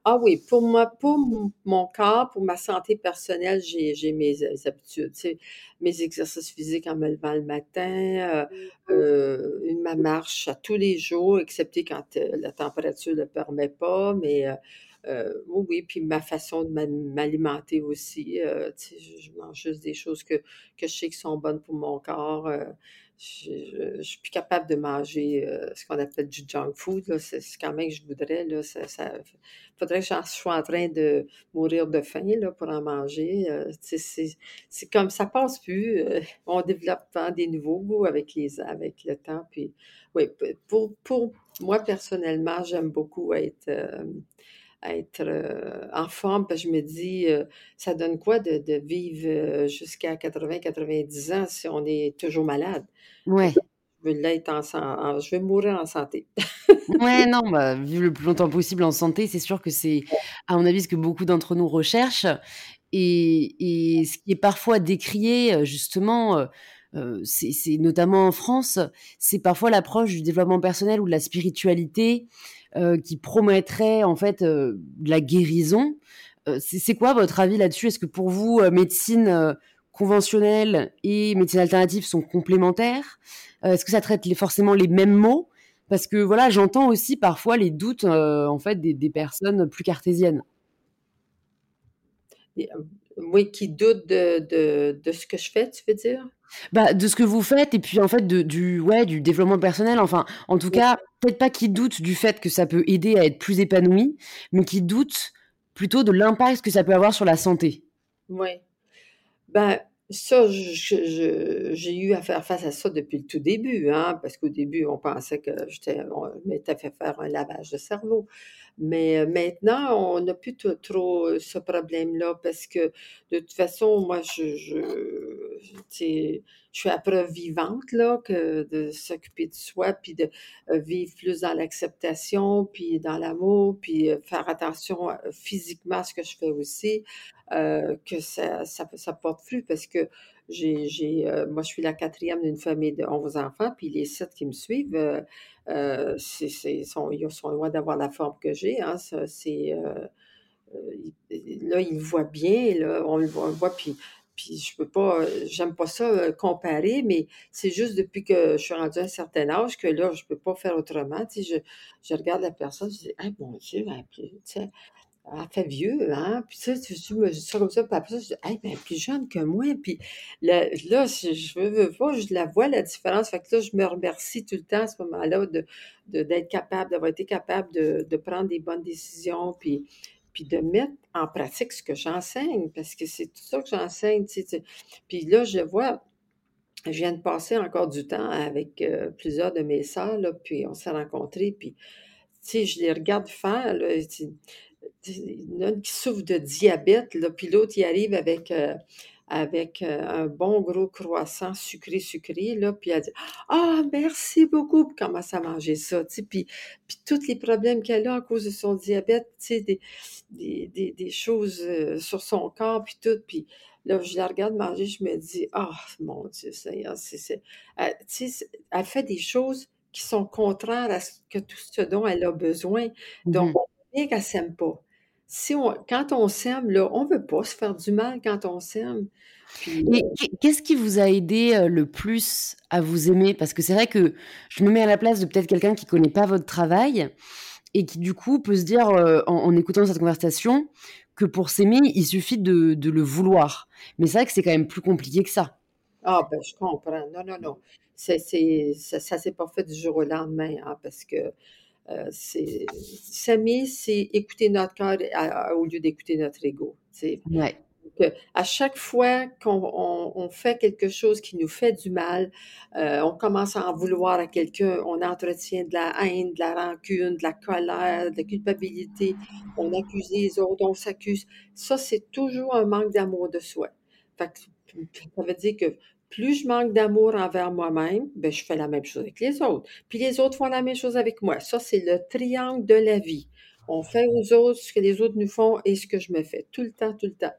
Ah oui, pour moi, pour mon corps, pour ma santé personnelle, j'ai j'ai mes ha habitudes, tu sais, mes exercices physiques en me levant le matin, heu heu, une ma marche à tous les jours, excepté quand, heu, la température le permet pas, mais oui, oui, puis ma façon de m'al m'alimenter aussi, heu, tu sais, je mange juste des choses que que je sais qui sont bonnes pour mon corps, je je je suis plus capable de manger, heu, ce qu'on appelle du junk food, c'est quand même que je voudrais, là, ça faudrait que j'en sois en train de mourir de faim, là, pour en manger, sais, c'est comme ça passe plus, heu, on développe tant des nouveaux goûts avec les avec le temps, puis oui, pour pour moi, personnellement, j'aime beaucoup être, hem, être, heu, en forme parce que je me dis, heu: «Ça donne quoi de de vivre, heu, jusqu'à 80-90 ans si on est toujours malade?» Ouais. je veux l'être en en je veux mourir en santé. Ouais, non, bah, vivre le plus longtemps possible en santé, c'est sûr que c'est, à mon avis, ce que beaucoup d'entre nous recherchent et et ce qui est parfois décrié, justement, c'est notamment en France, c'est parfois l'approche du développement personnel ou de la spiritualité, heu, qui promettrait en fait, heu, de la guérison. Heu, c'est quoi votre avis là-dessus? Est-ce que pour vous, médecine, conventionnelle et médecine alternative sont complémentaires? Est-ce que ça traite forcément les mêmes maux? Parce que voilà, j'entends aussi parfois les doutes, en fait des personnes plus cartésiennes. Oui, qui doutent de de ce que je fais, tu veux dire? Bah, de ce que vous faites et puis en fait de du ouais, du développement personnel, enfin, en tout Ouais. cas, peut-être pas qui doutent du fait que ça peut aider à être plus épanoui, mais qui doutent plutôt de l'impact que ça peut avoir sur la santé. Ouais. Ben, ça, j'ai eu à faire face à ça depuis le tout début, hein, parce qu'au début, on pensait que j'étais, on m'était fait faire un lavage de cerveau. Mais euh, maintenant, on n'a plus trop ce problème-là parce que de toute façon, moi, je, je, je suis à preuve vivante là, que de s'occuper de soi, puis de euh, vivre plus dans l'acceptation, puis dans l'amour, puis faire attention physiquement à ce que je fais aussi, que ça, ça, ça porte plus parce que j'ai, moi, je suis la quatrième d'une famille de 11 enfants, puis les sept qui me suivent, euh, c'est, ils sont loin d'avoir la forme que j'ai. Hein, c'est, euh, euh, là, ils voient bien, là, on le voit, puis, puis je peux pas, j'aime pas ça comparer, mais c'est juste depuis que je suis rendue à un certain âge que là, je peux pas faire autrement. Tu sais, je, je regarde la personne, je dis, ah mon Dieu, tu sais, elle fait vieux, hein? Puis tu, tu me dis ça comme ça, puis après ça, je dis, hey, ben, plus jeune que moi. Puis là, là je veux, veux pas, je la vois, la différence. Fait que là, je me remercie tout le temps à ce moment-là de, d'être capable, d'avoir été capable de, de, prendre des bonnes décisions, puis, puis de mettre en pratique ce que j'enseigne, parce que c'est tout ça que j'enseigne. Tu sais, Puis là, je vois, je viens de passer encore du temps avec euh, plusieurs de mes sœurs, là, puis on s'est rencontrés, puis tu sais, je les regarde faire, là, une qui souffre de diabète, là, puis l'autre, il arrive avec, euh, avec euh, un bon gros croissant sucré, sucré, là, puis elle dit « Ah, merci beaucoup! » Puis commence à manger ça, tu sais, puis, puis tous les problèmes qu'elle a à cause de son diabète, tu sais, des, des, des, des choses euh, sur son corps, puis tout, puis là, je la regarde manger, je me dis « Ah, mon Dieu Seigneur, c'est... Elle, elle fait des choses qui sont contraires à ce que tout ce dont elle a besoin. Donc, mmh qu'elle s'aime pas. Si on, quand on là, on veut pas se faire du mal quand on s'aime. Mais euh qu'est-ce qui vous a aidé euh, le plus à vous aimer? Parce que c'est vrai que je me mets à la place de peut-être quelqu'un qui connaît pas votre travail et qui du coup peut se dire euh, en, écoutant cette conversation que pour s'aimer, il suffit de, de, le vouloir. Mais c'est vrai que c'est quand même plus compliqué que ça. Ah ben je comprends. Non, non, non. C'est, ça, ça s'est pas fait du jour au lendemain, hein, parce que euh, c'est s'aimer, c'est écouter notre cœur au lieu d'écouter notre ego. Ouais. Euh, à chaque fois qu'on fait quelque chose qui nous fait du mal, euh, on commence à en vouloir à quelqu'un, on entretient de la haine, de la rancune, de la colère, de la culpabilité, on accuse les autres, on s'accuse. Ça, c'est toujours un manque d'amour de soi. ça veut dire que plus je manque d'amour envers moi-même, ben, je fais la même chose avec les autres. Puis les autres font la même chose avec moi. Ça, c'est le triangle de la vie. On fait aux autres ce que les autres nous font et ce que je me fais. Tout le temps, tout le temps.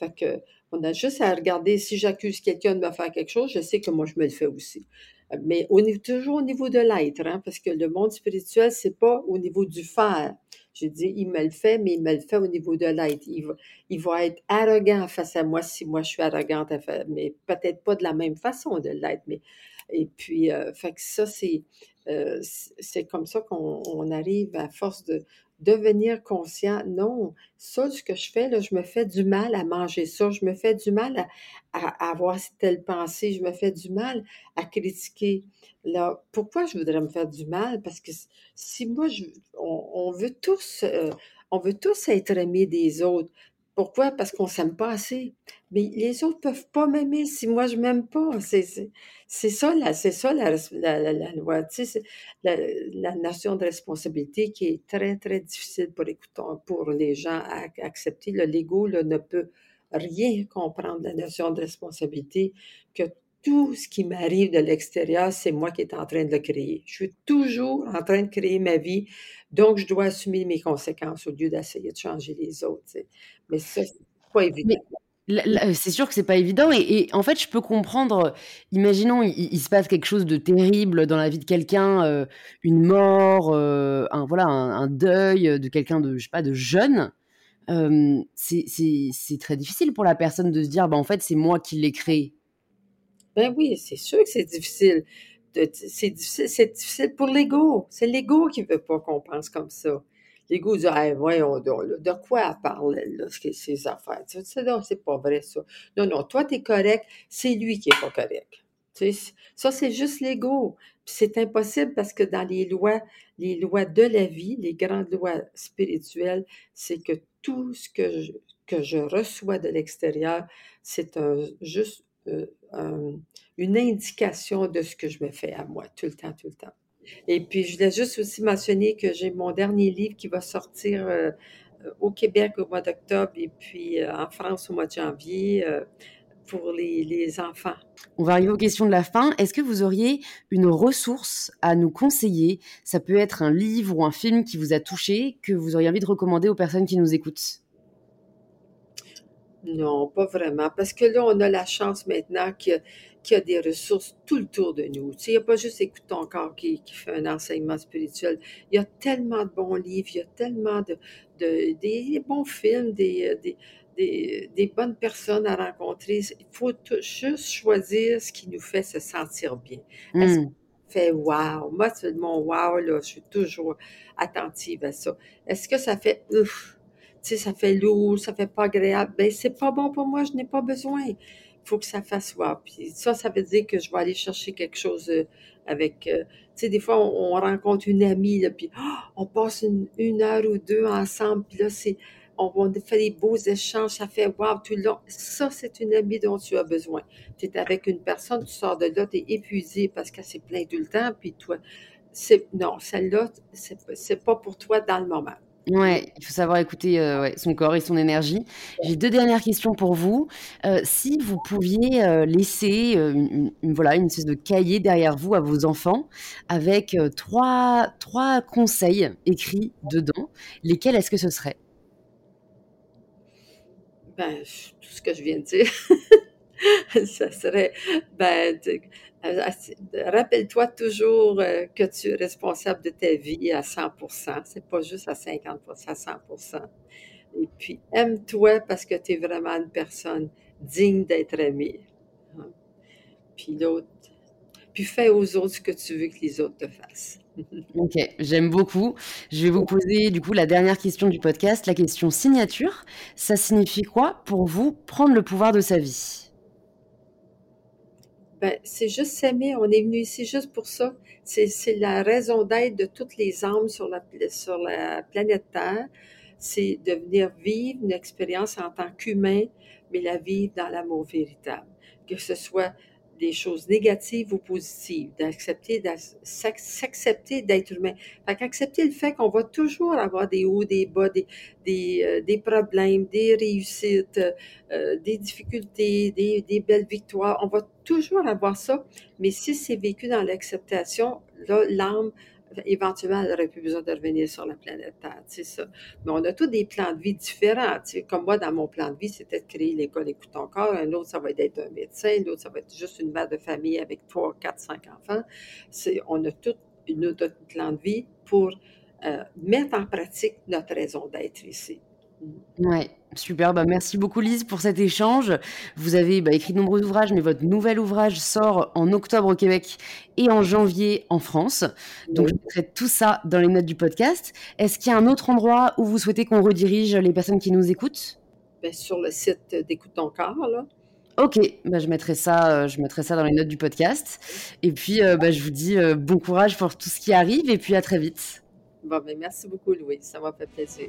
Fait que, on a juste à regarder si j'accuse quelqu'un de me faire quelque chose, je sais que moi, je me le fais aussi. Mais toujours au niveau de l'être, hein, parce que le monde spirituel, c'est pas au niveau du faire. J'ai dit, il me le fait, mais il me le fait au niveau de l'être. Il va, il va être arrogant face à moi si moi je suis arrogante, mais peut-être pas de la même façon de l'être. Mais, et puis, euh, fait que ça, c'est, euh, c'est comme ça qu'on arrive à force de, devenir conscient. Non, ça, ce que je fais, là, je me fais du mal à manger ça, je me fais du mal à, avoir telle pensée, je me fais du mal à critiquer. Là, pourquoi je voudrais me faire du mal? Parce que si moi, je, on, veut tous, euh, on veut tous être aimés des autres. Pourquoi? Parce qu'on s'aime pas assez. Mais les autres peuvent pas m'aimer si moi je m'aime pas. C'est ça, la, ça la, la, loi. Tu sais, la, notion de responsabilité qui est très, très difficile pour, pour les gens à, accepter. L'ego ne peut rien comprendre la notion de responsabilité, que tout ce qui m'arrive de l'extérieur, c'est moi qui est en train de le créer. Je suis toujours en train de créer ma vie, donc je dois assumer mes conséquences au lieu d'essayer de changer les autres. Mais ça, c'est pas évident. C'est sûr que c'est pas évident et, en fait je peux comprendre. Imaginons il, se passe quelque chose de terrible dans la vie de quelqu'un, euh, une mort, euh, un voilà un, deuil de quelqu'un de je sais pas de jeune. Euh, c'est très difficile pour la personne de se dire bah en fait c'est moi qui l'ai créé. Ben oui, c'est sûr que c'est difficile. C'est difficile, pour l'ego. C'est l'ego qui veut pas qu'on pense comme ça. L'ego dit, hey, voyons de quoi elle parle, là, ces affaires? C'est pas vrai, ça. Non, non, toi, tu es correct, c'est lui qui est pas correct. Ça, c'est juste l'ego. c'est impossible parce que dans les lois, les lois de la vie, les grandes lois spirituelles, c'est que tout ce que je, que je reçois de l'extérieur, c'est juste une indication de ce que je me fais à moi, tout le temps, tout le temps. Et puis, je voulais juste aussi mentionner que j'ai mon dernier livre qui va sortir au Québec au mois d'octobre et puis en France au mois de janvier pour les, enfants. On va arriver aux questions de la fin. Est-ce que vous auriez une ressource à nous conseiller? Ça peut être un livre ou un film qui vous a touché, que vous auriez envie de recommander aux personnes qui nous écoutent Non, pas vraiment. Parce que là, on a la chance maintenant qu'il y, a des ressources tout le tour de nous. Tu sais, il n'y a pas juste Écoute ton corps qui, fait un enseignement spirituel. Il y a tellement de bons livres, il y a tellement de, des bons films, des, des, bonnes personnes à rencontrer. Il faut juste choisir ce qui nous fait se sentir bien. Est-ce mmh. fait wow? Moi, c'est mon wow, là, je suis toujours attentive à ça. Est-ce que ça fait ouf? Sais, ça fait lourd, ça fait pas agréable. Ben, c'est pas bon pour moi, je n'ai pas besoin. Il faut que ça fasse wow. Puis ça, ça veut dire que je vais aller chercher quelque chose euh, avec. Euh, tu sais, des fois, on, rencontre une amie, là, puis oh, on passe une, heure ou deux ensemble, puis là, c'est on fait des beaux échanges, ça fait wow tout le long. Ça, c'est une amie dont tu as besoin. Tu es avec une personne, tu sors de là, tu es épuisé parce qu'elle s'est plein tout le temps, puis toi, c'est non, celle-là, c'est pas pour toi dans le moment. Ouais, il faut savoir écouter euh, son corps et son énergie. J'ai deux dernières questions pour vous. Euh, si vous pouviez euh, laisser une, voilà, une espèce de cahier derrière vous à vos enfants avec trois, trois conseils écrits dedans, lesquels est-ce que ce serait? Ben, tout ce que je viens de dire, ça serait, ben, rappelle-toi toujours euh, que tu es responsable de ta vie à 100 C'est pas juste à 50 à 100% Et puis, aime-toi parce que tu es vraiment une personne digne d'être aimée. Hein. Puis l'autre, puis fais aux autres ce que tu veux que les autres te fassent. Ok, j'aime beaucoup. Je vais vous poser du coup la dernière question du podcast, la question signature. Ça signifie quoi pour vous prendre le pouvoir de sa vie? Ben, c'est juste s'aimer. On est venu ici juste pour ça. C'est la raison d'être de toutes les âmes sur la, sur la planète Terre. C'est de venir vivre une expérience en tant qu'humain, mais la vivre dans l'amour véritable. Que ce soit des choses négatives ou positives, d'accepter, s'accepter d'être humain. Fait qu'accepter le fait qu'on va toujours avoir des hauts, des bas, des, des, euh, des problèmes, des réussites, euh, des difficultés, des, des belles victoires. On va toujours avoir ça, mais si c'est vécu dans l'acceptation, là, l'âme éventuellement, elle n'aurait plus besoin de revenir sur la planète Terre, c'est ça. Mais on a tous des plans de vie différents, Comme moi, dans mon plan de vie, c'était de créer l'école Écoute encore. Un autre, ça va être un médecin. L'autre, ça va être juste une mère de famille avec trois, quatre, cinq enfants. On a tout une autre plan de vie pour euh, mettre en pratique notre raison d'être ici. Ouais, super. Bah, merci beaucoup Lise pour cet échange. Vous avez bah, écrit de nombreux ouvrages, mais votre nouvel ouvrage sort en octobre au Québec et en janvier en France. Donc je mettrai tout ça dans les notes du podcast. Est-ce qu'il y a un autre endroit où vous souhaitez qu'on redirige les personnes qui nous écoutent? Ben, Sur le site d'Écoute ton corps, là. Ok, bah, je, mettrai ça, euh, je mettrai ça dans les notes du podcast. Et puis, euh, bah, je vous dis euh, bon courage pour tout ce qui arrive et puis à très vite. Bon, ben, merci beaucoup, Louis. Ça m'a fait plaisir.